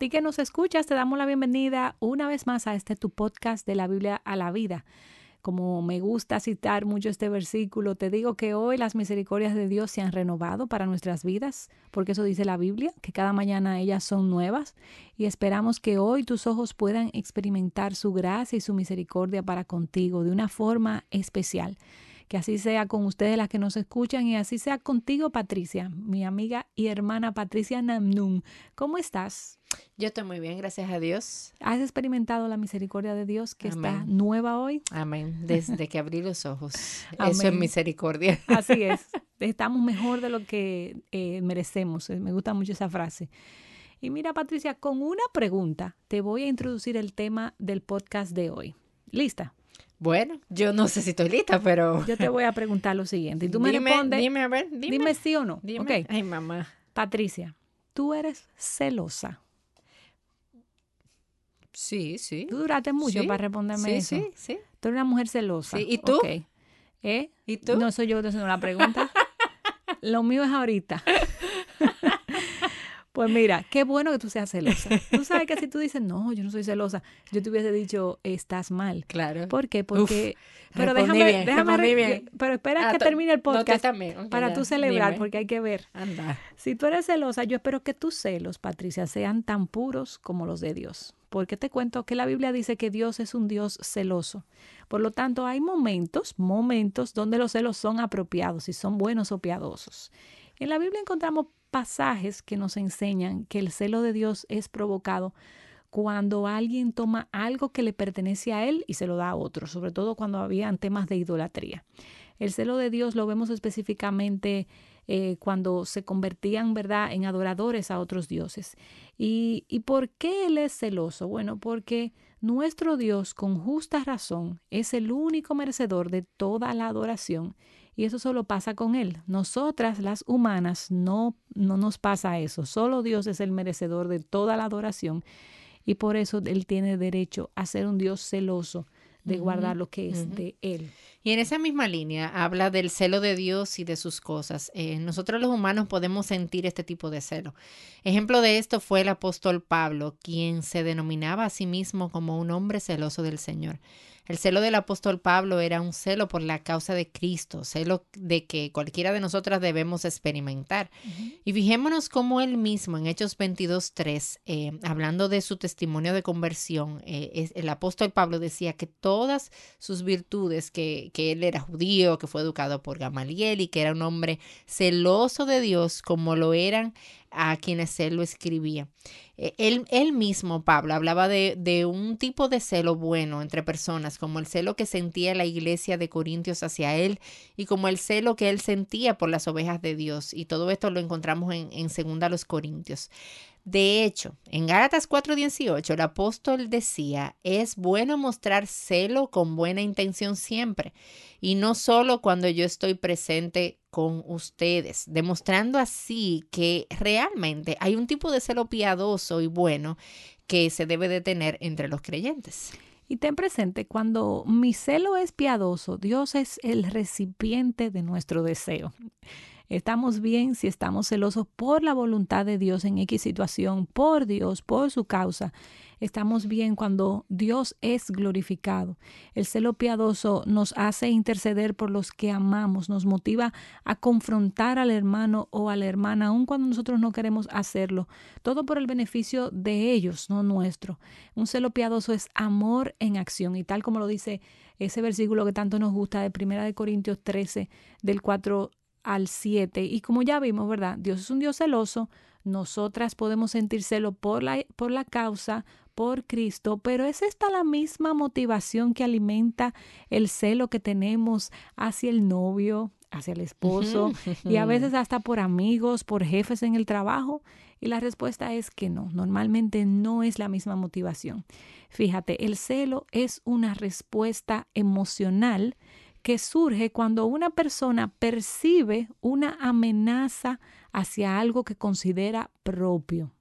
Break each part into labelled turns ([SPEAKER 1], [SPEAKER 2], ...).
[SPEAKER 1] Ti que nos escuchas, te damos la bienvenida una vez más a este tu podcast de la Biblia a la vida. Como me gusta citar mucho este versículo, te digo que hoy las misericordias de Dios se han renovado para nuestras vidas, porque eso dice la Biblia, que cada mañana ellas son nuevas, y esperamos que hoy tus ojos puedan experimentar su gracia y su misericordia para contigo de una forma especial. Que así sea con ustedes las que nos escuchan y así sea contigo, Patricia, mi amiga y hermana Patricia Namnun. ¿Cómo estás?
[SPEAKER 2] Yo estoy muy bien, gracias a Dios.
[SPEAKER 1] ¿Has experimentado la misericordia de Dios que está nueva hoy?
[SPEAKER 2] Amén. Desde que abrí los ojos. Eso es misericordia.
[SPEAKER 1] Así es. Estamos mejor de lo que eh, merecemos. Me gusta mucho esa frase. Y mira, Patricia, con una pregunta te voy a introducir el tema del podcast de hoy. ¿Lista?
[SPEAKER 2] Bueno, yo no sé si estoy lista, pero...
[SPEAKER 1] Yo te voy a preguntar lo siguiente. Y tú me respondes... Dime, a ver, dime. Dime sí o no. Dime.
[SPEAKER 2] Ay, mamá.
[SPEAKER 1] Patricia, ¿tú eres celosa?
[SPEAKER 2] Sí, sí.
[SPEAKER 1] Tú duraste mucho para responderme eso. Sí, sí, Tú eres una mujer celosa.
[SPEAKER 2] Sí. ¿Y tú?
[SPEAKER 1] ¿Eh?
[SPEAKER 2] ¿Y tú?
[SPEAKER 1] No soy yo que te haciendo la pregunta. lo mío es ahorita. Pues mira, qué bueno que tú seas celosa. Tú sabes que si tú dices, no, yo no soy celosa, yo te hubiese dicho, estás mal.
[SPEAKER 2] Claro.
[SPEAKER 1] ¿Por qué? Porque... pero déjame, déjame, bien. pero espera ah, que termine el podcast para tú celebrar, porque hay que ver.
[SPEAKER 2] Anda.
[SPEAKER 1] Si tú eres celosa, yo espero que tus celos, Patricia, sean tan puros como los de Dios. Porque te cuento que la Biblia dice que Dios es un Dios celoso. Por lo tanto, hay momentos, momentos donde los celos son apropiados y son buenos o piadosos. En la Biblia encontramos pasajes que nos enseñan que el celo de Dios es provocado cuando alguien toma algo que le pertenece a él y se lo da a otro, sobre todo cuando habían temas de idolatría. El celo de Dios lo vemos específicamente eh, cuando se convertían, ¿verdad?, en adoradores a otros dioses. ¿Y, ¿Y por qué Él es celoso? Bueno, porque nuestro Dios, con justa razón, es el único merecedor de toda la adoración y eso solo pasa con Él. Nosotras, las humanas, no, no nos pasa eso. Solo Dios es el merecedor de toda la adoración. Y por eso Él tiene derecho a ser un Dios celoso de guardar lo que es de Él.
[SPEAKER 2] Y en esa misma línea habla del celo de Dios y de sus cosas. Eh, nosotros los humanos podemos sentir este tipo de celo. Ejemplo de esto fue el apóstol Pablo, quien se denominaba a sí mismo como un hombre celoso del Señor. El celo del apóstol Pablo era un celo por la causa de Cristo, celo de que cualquiera de nosotras debemos experimentar. Y fijémonos cómo él mismo en Hechos 22.3, eh, hablando de su testimonio de conversión, eh, el apóstol Pablo decía que todas sus virtudes, que, que él era judío, que fue educado por Gamaliel y que era un hombre celoso de Dios como lo eran a quienes él lo escribía. E, él, él mismo, Pablo, hablaba de, de, un tipo de celo bueno entre personas, como el celo que sentía la iglesia de Corintios hacia él y como el celo que él sentía por las ovejas de Dios. Y todo esto lo encontramos en, en segunda los Corintios. De hecho, en Gálatas 4:18 el apóstol decía, es bueno mostrar celo con buena intención siempre, y no solo cuando yo estoy presente con ustedes, demostrando así que realmente hay un tipo de celo piadoso y bueno que se debe de tener entre los creyentes.
[SPEAKER 1] Y ten presente, cuando mi celo es piadoso, Dios es el recipiente de nuestro deseo. Estamos bien si estamos celosos por la voluntad de Dios en X situación, por Dios, por su causa. Estamos bien cuando Dios es glorificado. El celo piadoso nos hace interceder por los que amamos, nos motiva a confrontar al hermano o a la hermana, aun cuando nosotros no queremos hacerlo. Todo por el beneficio de ellos, no nuestro. Un celo piadoso es amor en acción y tal como lo dice ese versículo que tanto nos gusta de Primera de Corintios 13 del 4 al 7. Y como ya vimos, ¿verdad? Dios es un Dios celoso. Nosotras podemos sentir celo por la, por la causa, por Cristo, pero es esta la misma motivación que alimenta el celo que tenemos hacia el novio, hacia el esposo y a veces hasta por amigos, por jefes en el trabajo. Y la respuesta es que no, normalmente no es la misma motivación. Fíjate, el celo es una respuesta emocional que surge cuando una persona percibe una amenaza hacia algo que considera propio.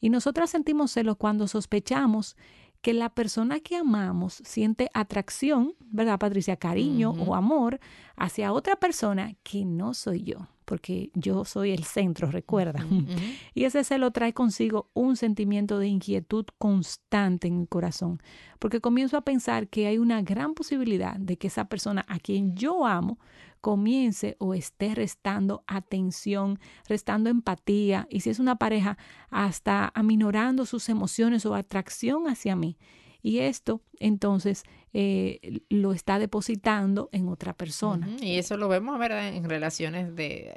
[SPEAKER 1] Y nosotras sentimos celos cuando sospechamos que la persona que amamos siente atracción, ¿verdad, Patricia? Cariño o amor hacia otra persona que no soy yo, porque yo soy el centro, recuerda. Y ese celo trae consigo un sentimiento de inquietud constante en el corazón, porque comienzo a pensar que hay una gran posibilidad de que esa persona a quien yo amo comience o esté restando atención, restando empatía y si es una pareja, hasta aminorando sus emociones o atracción hacia mí. Y esto entonces eh, lo está depositando en otra persona.
[SPEAKER 2] Y eso lo vemos ¿verdad? en relaciones de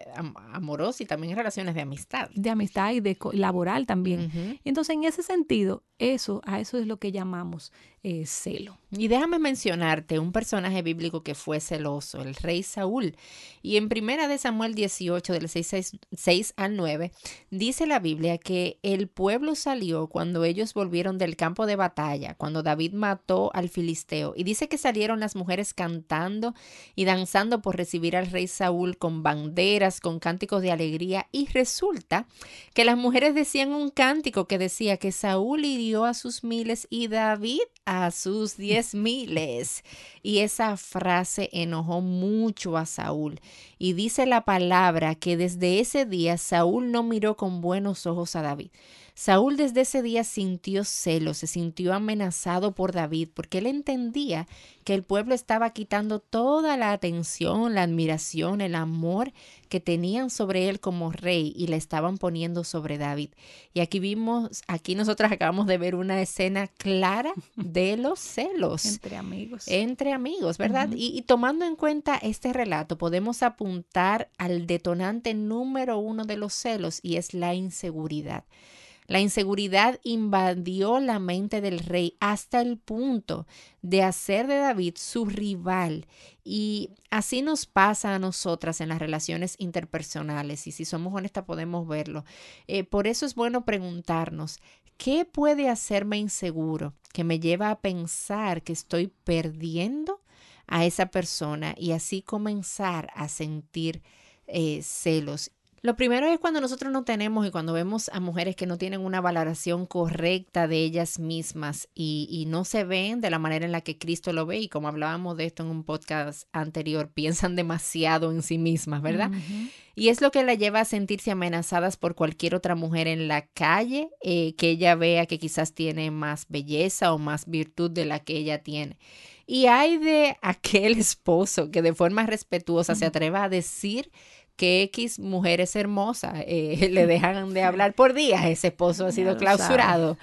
[SPEAKER 2] amorosas y también en relaciones de amistad.
[SPEAKER 1] De amistad y de laboral también. Entonces, en ese sentido, eso, a eso es lo que llamamos eh, celo.
[SPEAKER 2] Y déjame mencionarte un personaje bíblico que fue celoso, el rey Saúl. Y en primera de Samuel 18, del 6, 6 al 9, dice la Biblia que el pueblo salió cuando ellos volvieron del campo de batalla, cuando David mató al filisteo. Y dice que salieron las mujeres cantando y danzando por recibir al rey Saúl con banderas, con cánticos de alegría. Y resulta que las mujeres decían un cántico que decía que Saúl hirió a sus miles y David a sus diez miles. Y esa frase enojó mucho a Saúl. Y dice la palabra que desde ese día Saúl no miró con buenos ojos a David. Saúl desde ese día sintió celos, se sintió amenazado por David, porque él entendía que el pueblo estaba quitando toda la atención, la admiración, el amor que tenían sobre él como rey y le estaban poniendo sobre David. Y aquí vimos, aquí nosotros acabamos de ver una escena clara de los celos.
[SPEAKER 1] Entre amigos.
[SPEAKER 2] Entre amigos, ¿verdad? y, y tomando en cuenta este relato, podemos apuntar al detonante número uno de los celos y es la inseguridad. La inseguridad invadió la mente del rey hasta el punto de hacer de David su rival. Y así nos pasa a nosotras en las relaciones interpersonales. Y si somos honestas podemos verlo. Eh, por eso es bueno preguntarnos, ¿qué puede hacerme inseguro que me lleva a pensar que estoy perdiendo a esa persona y así comenzar a sentir eh, celos lo primero es cuando nosotros no tenemos y cuando vemos a mujeres que no tienen una valoración correcta de ellas mismas y, no se ven de la manera en la que Cristo lo ve y como hablábamos de esto en un podcast anterior, piensan demasiado en sí mismas, ¿verdad? Y es lo que la lleva a sentirse amenazadas por cualquier otra mujer en la calle eh, que ella vea que quizás tiene más belleza o más virtud de la que ella tiene. Y hay de aquel esposo que de forma respetuosa se atreva a decir que X mujer es hermosa, eh, le dejan de hablar por días, ese esposo ha sido clausurado.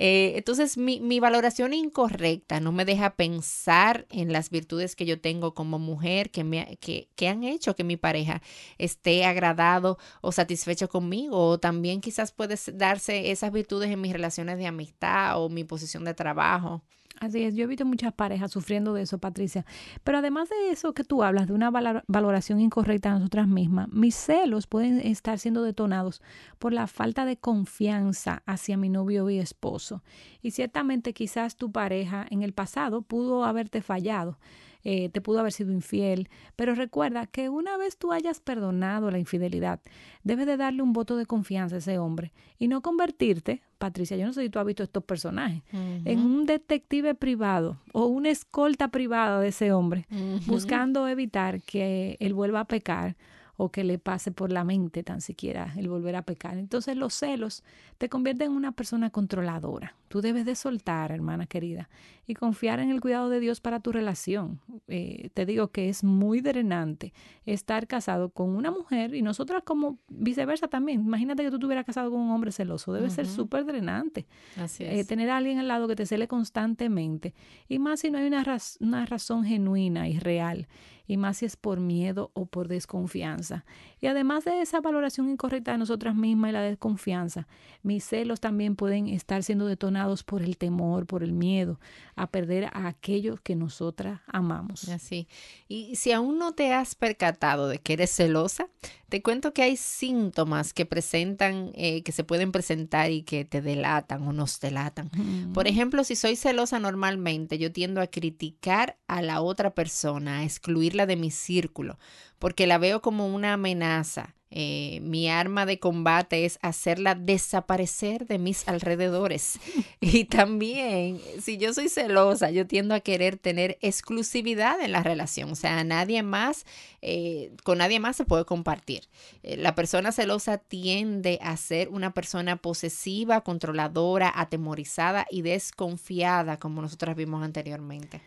[SPEAKER 2] Eh, entonces, mi, mi, valoración incorrecta no me deja pensar en las virtudes que yo tengo como mujer, que, me, que, que han hecho que mi pareja esté agradado o satisfecho conmigo. O también quizás puede darse esas virtudes en mis relaciones de amistad o mi posición de trabajo.
[SPEAKER 1] Así es, yo he visto muchas parejas sufriendo de eso, Patricia. Pero además de eso que tú hablas, de una valoración incorrecta de nosotras mismas, mis celos pueden estar siendo detonados por la falta de confianza hacia mi novio y esposo. Y ciertamente quizás tu pareja en el pasado pudo haberte fallado eh, te pudo haber sido infiel, pero recuerda que una vez tú hayas perdonado la infidelidad, debes de darle un voto de confianza a ese hombre y no convertirte, Patricia, yo no sé si tú has visto estos personajes, en un detective privado o una escolta privada de ese hombre, buscando evitar que él vuelva a pecar o que le pase por la mente tan siquiera el volver a pecar. Entonces los celos te convierten en una persona controladora. Tú debes de soltar, hermana querida, y confiar en el cuidado de Dios para tu relación. Eh, te digo que es muy drenante estar casado con una mujer y nosotras como viceversa también. Imagínate que tú estuvieras casado con un hombre celoso. Debe ser súper drenante.
[SPEAKER 2] Así
[SPEAKER 1] eh, tener a alguien al lado que te cele constantemente. Y más si no hay una, una razón genuina y real y más si es por miedo o por desconfianza. Y además de esa valoración incorrecta de nosotras mismas y la desconfianza, mis celos también pueden estar siendo detonados por el temor, por el miedo a perder a aquellos que nosotras amamos.
[SPEAKER 2] Así. Y si aún no te has percatado de que eres celosa, te cuento que hay síntomas que presentan, eh, que se pueden presentar y que te delatan o nos delatan. Por ejemplo, si soy celosa normalmente, yo tiendo a criticar a la otra persona, a excluirla de mi círculo porque la veo como una amenaza. Eh, mi arma de combate es hacerla desaparecer de mis alrededores. Y también, si yo soy celosa, yo tiendo a querer tener exclusividad en la relación. O sea, nadie más, eh, con nadie más se puede compartir. Eh, la persona celosa tiende a ser una persona posesiva, controladora, atemorizada y desconfiada, como nosotras vimos anteriormente.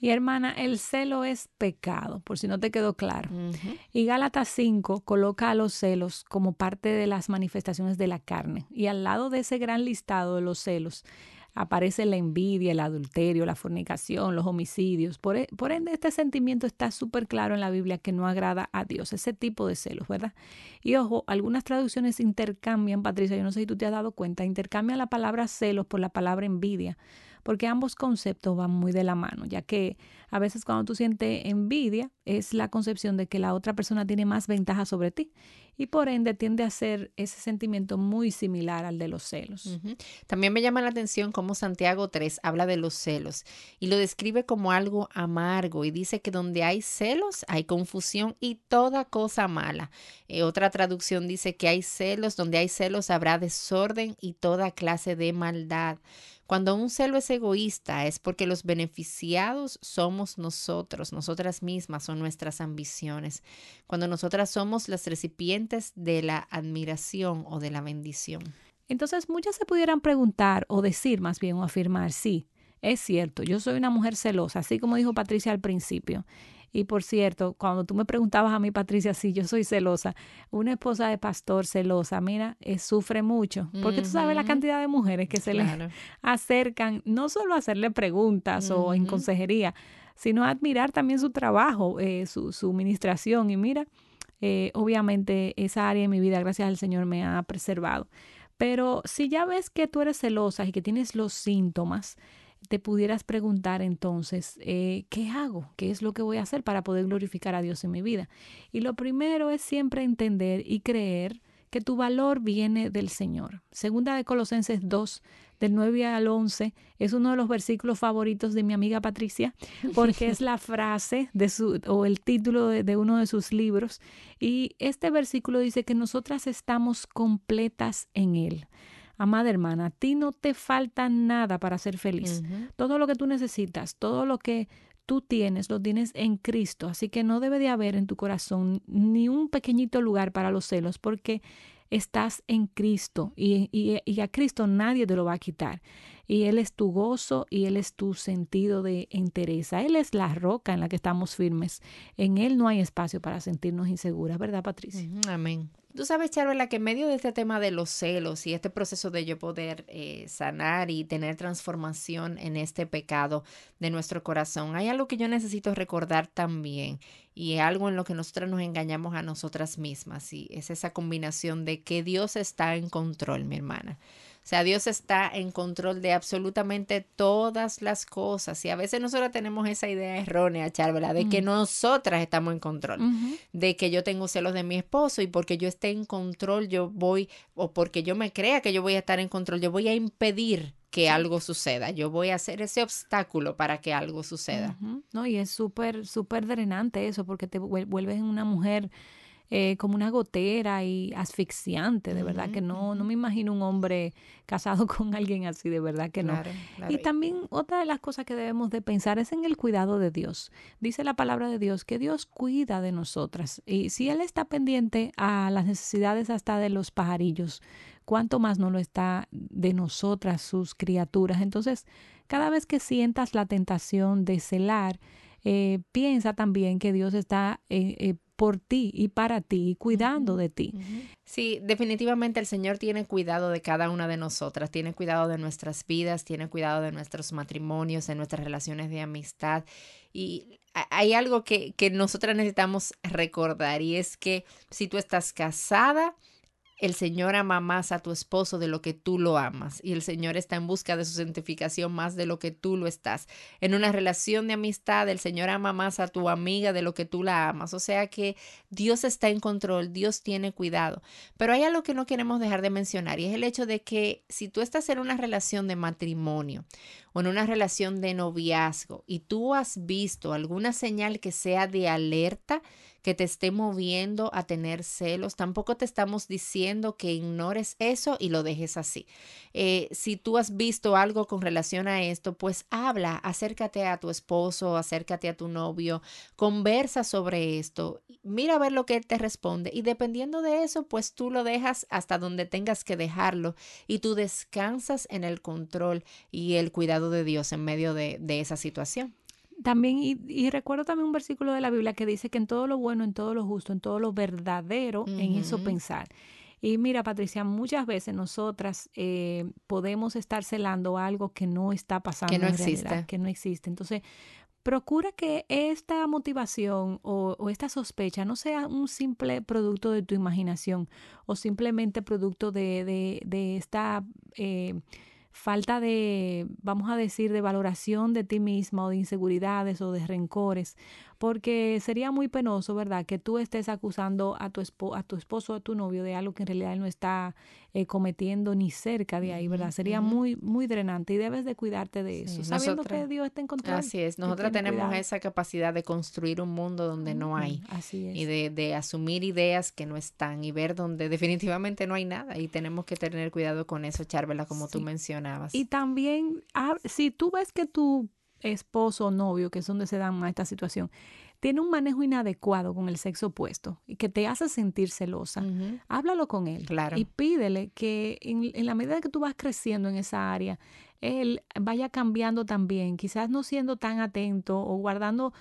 [SPEAKER 1] Y hermana, el celo es pecado, por si no te quedó claro. Y Gálatas 5 coloca a los celos como parte de las manifestaciones de la carne. Y al lado de ese gran listado de los celos aparece la envidia, el adulterio, la fornicación, los homicidios. Por, e, por ende, este sentimiento está súper claro en la Biblia que no agrada a Dios, ese tipo de celos, ¿verdad? Y ojo, algunas traducciones intercambian, Patricia, yo no sé si tú te has dado cuenta, intercambian la palabra celos por la palabra envidia porque ambos conceptos van muy de la mano, ya que a veces cuando tú sientes envidia es la concepción de que la otra persona tiene más ventaja sobre ti y por ende tiende a ser ese sentimiento muy similar al de los celos.
[SPEAKER 2] También me llama la atención cómo Santiago 3 habla de los celos y lo describe como algo amargo y dice que donde hay celos hay confusión y toda cosa mala. Eh, otra traducción dice que hay celos, donde hay celos habrá desorden y toda clase de maldad. Cuando un celo es egoísta es porque los beneficiados somos nosotros, nosotras mismas, son nuestras ambiciones. Cuando nosotras somos las recipientes de la admiración o de la bendición.
[SPEAKER 1] Entonces muchas se pudieran preguntar o decir más bien o afirmar, sí, es cierto, yo soy una mujer celosa, así como dijo Patricia al principio. Y por cierto, cuando tú me preguntabas a mí, Patricia, si yo soy celosa, una esposa de pastor celosa, mira, eh, sufre mucho, porque tú sabes la cantidad de mujeres que se le acercan, no solo a hacerle preguntas o en consejería, sino a admirar también su trabajo, eh, su, su administración. Y mira, eh, obviamente esa área de mi vida, gracias al Señor, me ha preservado. Pero si ya ves que tú eres celosa y que tienes los síntomas, te pudieras preguntar entonces, eh, ¿qué hago? ¿Qué es lo que voy a hacer para poder glorificar a Dios en mi vida? Y lo primero es siempre entender y creer que tu valor viene del Señor. Segunda de Colosenses 2, del 9 al 11, es uno de los versículos favoritos de mi amiga Patricia, porque es la frase de su, o el título de, de uno de sus libros. Y este versículo dice que nosotras estamos completas en Él. Amada hermana, a ti no te falta nada para ser feliz. Todo lo que tú necesitas, todo lo que tú tienes, lo tienes en Cristo. Así que no debe de haber en tu corazón ni un pequeñito lugar para los celos, porque estás en Cristo y, y, a Cristo nadie te lo va a quitar. Y Él es tu gozo y Él es tu sentido de entereza. Él es la roca en la que estamos firmes. En Él no hay espacio para sentirnos inseguras, ¿verdad, Patricia?
[SPEAKER 2] Amén. Tú sabes, Charvela, que en medio de este tema de los celos y este proceso de yo poder eh, sanar y tener transformación en este pecado de nuestro corazón, hay algo que yo necesito recordar también y algo en lo que nosotras nos engañamos a nosotras mismas y es esa combinación de que Dios está en control, mi hermana. O sea, Dios está en control de absolutamente todas las cosas. Y a veces nosotros tenemos esa idea errónea, Charvela, de que nosotras estamos en control. De que yo tengo celos de mi esposo y porque yo esté en control, yo voy, o porque yo me crea que yo voy a estar en control, yo voy a impedir que algo suceda. Yo voy a hacer ese obstáculo para que algo suceda.
[SPEAKER 1] No, y es súper, súper drenante eso, porque te vuelves una mujer eh, como una gotera y asfixiante, de verdad que no, no me imagino un hombre casado con alguien así, de verdad que no. Y también otra de las cosas que debemos de pensar es en el cuidado de Dios. Dice la palabra de Dios que Dios cuida de nosotras y si Él está pendiente a las necesidades hasta de los pajarillos, cuánto más no lo está de nosotras, sus criaturas. Entonces, cada vez que sientas la tentación de celar, eh, piensa también que Dios está eh, eh, por ti y para ti, cuidando de ti.
[SPEAKER 2] Sí, definitivamente el Señor tiene cuidado de cada una de nosotras, tiene cuidado de nuestras vidas, tiene cuidado de nuestros matrimonios, de nuestras relaciones de amistad. Y hay algo que, que nosotras necesitamos recordar y es que si tú estás casada, el Señor ama más a tu esposo de lo que tú lo amas y el Señor está en busca de su santificación más de lo que tú lo estás. En una relación de amistad, el Señor ama más a tu amiga de lo que tú la amas. O sea que Dios está en control, Dios tiene cuidado. Pero hay algo que no queremos dejar de mencionar y es el hecho de que si tú estás en una relación de matrimonio o en una relación de noviazgo y tú has visto alguna señal que sea de alerta, que te esté moviendo a tener celos. Tampoco te estamos diciendo que ignores eso y lo dejes así. Eh, si tú has visto algo con relación a esto, pues habla, acércate a tu esposo, acércate a tu novio, conversa sobre esto, mira a ver lo que él te responde y dependiendo de eso, pues tú lo dejas hasta donde tengas que dejarlo y tú descansas en el control y el cuidado de Dios en medio de, de esa situación.
[SPEAKER 1] También, y, recuerdo también un versículo de la Biblia que dice que en todo lo bueno, en todo lo justo, en todo lo verdadero, en eso pensar. Y mira, Patricia, muchas veces nosotras eh, podemos estar celando algo que no está pasando.
[SPEAKER 2] Que no existe.
[SPEAKER 1] que no existe. Entonces, procura que esta motivación o, esta sospecha no sea un simple producto de tu imaginación o simplemente producto de, de, de esta... Eh, falta de, vamos a decir, de valoración de ti misma o de inseguridades o de rencores porque sería muy penoso, ¿verdad? Que tú estés acusando a tu, a tu esposo o a tu novio de algo que en realidad él no está eh, cometiendo ni cerca de ahí, ¿verdad? Sería muy, muy drenante y debes de cuidarte de eso, sabiendo que Dios está en control.
[SPEAKER 2] Así es, nosotros tenemos esa capacidad de construir un mundo donde no hay.
[SPEAKER 1] Así es.
[SPEAKER 2] Y de, de asumir ideas que no están y ver donde definitivamente no hay nada y tenemos que tener cuidado con eso, Charvela, como tú mencionabas.
[SPEAKER 1] Y también, ah, si tú ves que tu esposo o novio, que es donde se da más esta situación, tiene un manejo inadecuado con el sexo opuesto y que te hace sentir celosa, háblalo con él
[SPEAKER 2] claro.
[SPEAKER 1] y pídele que en, en, la medida que tú vas creciendo en esa área, él vaya cambiando también, quizás no siendo tan atento o guardando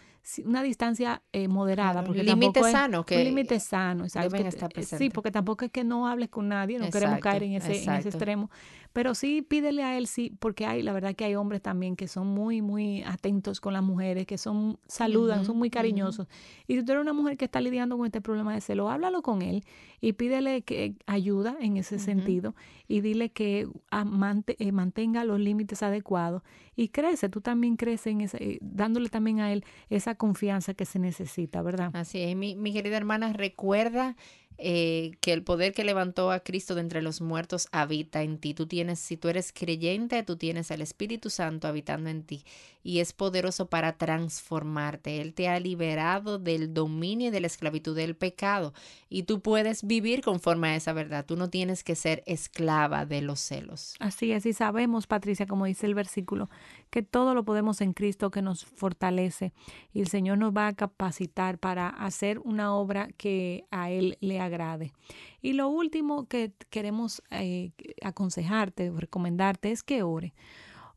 [SPEAKER 1] una distancia eh, moderada.
[SPEAKER 2] porque un límite sano. Que
[SPEAKER 1] un límite sano, exacto. sí, porque tampoco es que no hables con nadie, no queremos caer en ese, en ese extremo. Pero sí pídele a él, sí, porque hay, la verdad que hay hombres también que son muy, muy atentos con las mujeres, que son, saludan, son muy cariñosos. Y si tú eres una mujer que está lidiando con este problema de celo, háblalo con él y pídele que ayuda en ese sentido y dile que eh, mantenga los límites adecuados y crece, tú también creces en ese, eh, dándole también a él esa confianza que se necesita, ¿verdad?
[SPEAKER 2] Así es, mi, mi querida hermana, recuerda eh, que el poder que levantó a Cristo de entre los muertos habita en ti. Tú tienes, si tú eres creyente, tú tienes al Espíritu Santo habitando en ti y es poderoso para transformarte. Él te ha liberado del dominio y de la esclavitud del pecado y tú puedes vivir conforme a esa verdad. Tú no tienes que ser esclava de los celos.
[SPEAKER 1] Así es, y sabemos, Patricia, como dice el versículo, que todo lo podemos en Cristo que nos fortalece y el Señor nos va a capacitar para hacer una obra que a Él le agrade. Y lo último que queremos eh, aconsejarte, recomendarte es que ore.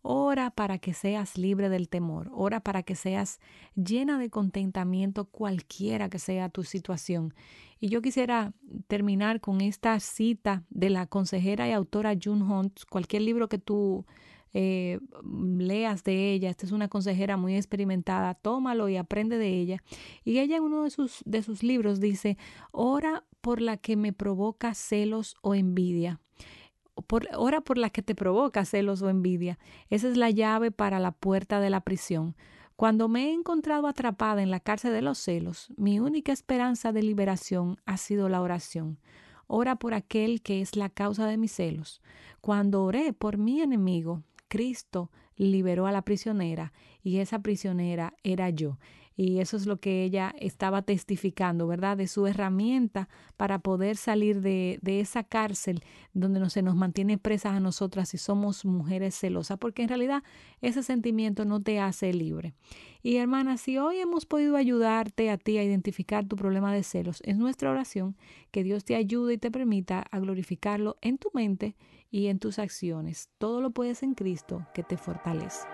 [SPEAKER 1] Ora para que seas libre del temor. Ora para que seas llena de contentamiento cualquiera que sea tu situación. Y yo quisiera terminar con esta cita de la consejera y autora June Hunt. Cualquier libro que tú eh, leas de ella. Esta es una consejera muy experimentada. Tómalo y aprende de ella. Y ella en uno de sus, de sus libros dice, ora por la que me provoca celos o envidia. Ora por la que te provoca celos o envidia. Esa es la llave para la puerta de la prisión. Cuando me he encontrado atrapada en la cárcel de los celos, mi única esperanza de liberación ha sido la oración. Ora por aquel que es la causa de mis celos. Cuando oré por mi enemigo, Cristo liberó a la prisionera y esa prisionera era yo. Y eso es lo que ella estaba testificando, ¿verdad? De su herramienta para poder salir de, esa cárcel donde no, se nos mantiene presas a nosotras si somos mujeres celosas, porque en realidad ese sentimiento no te hace libre. Y hermana, si hoy hemos podido ayudarte a ti a identificar tu problema de celos, es nuestra oración que Dios te ayude y te permita a glorificarlo en tu mente y en tus acciones. Todo lo puedes en Cristo que te fortalece.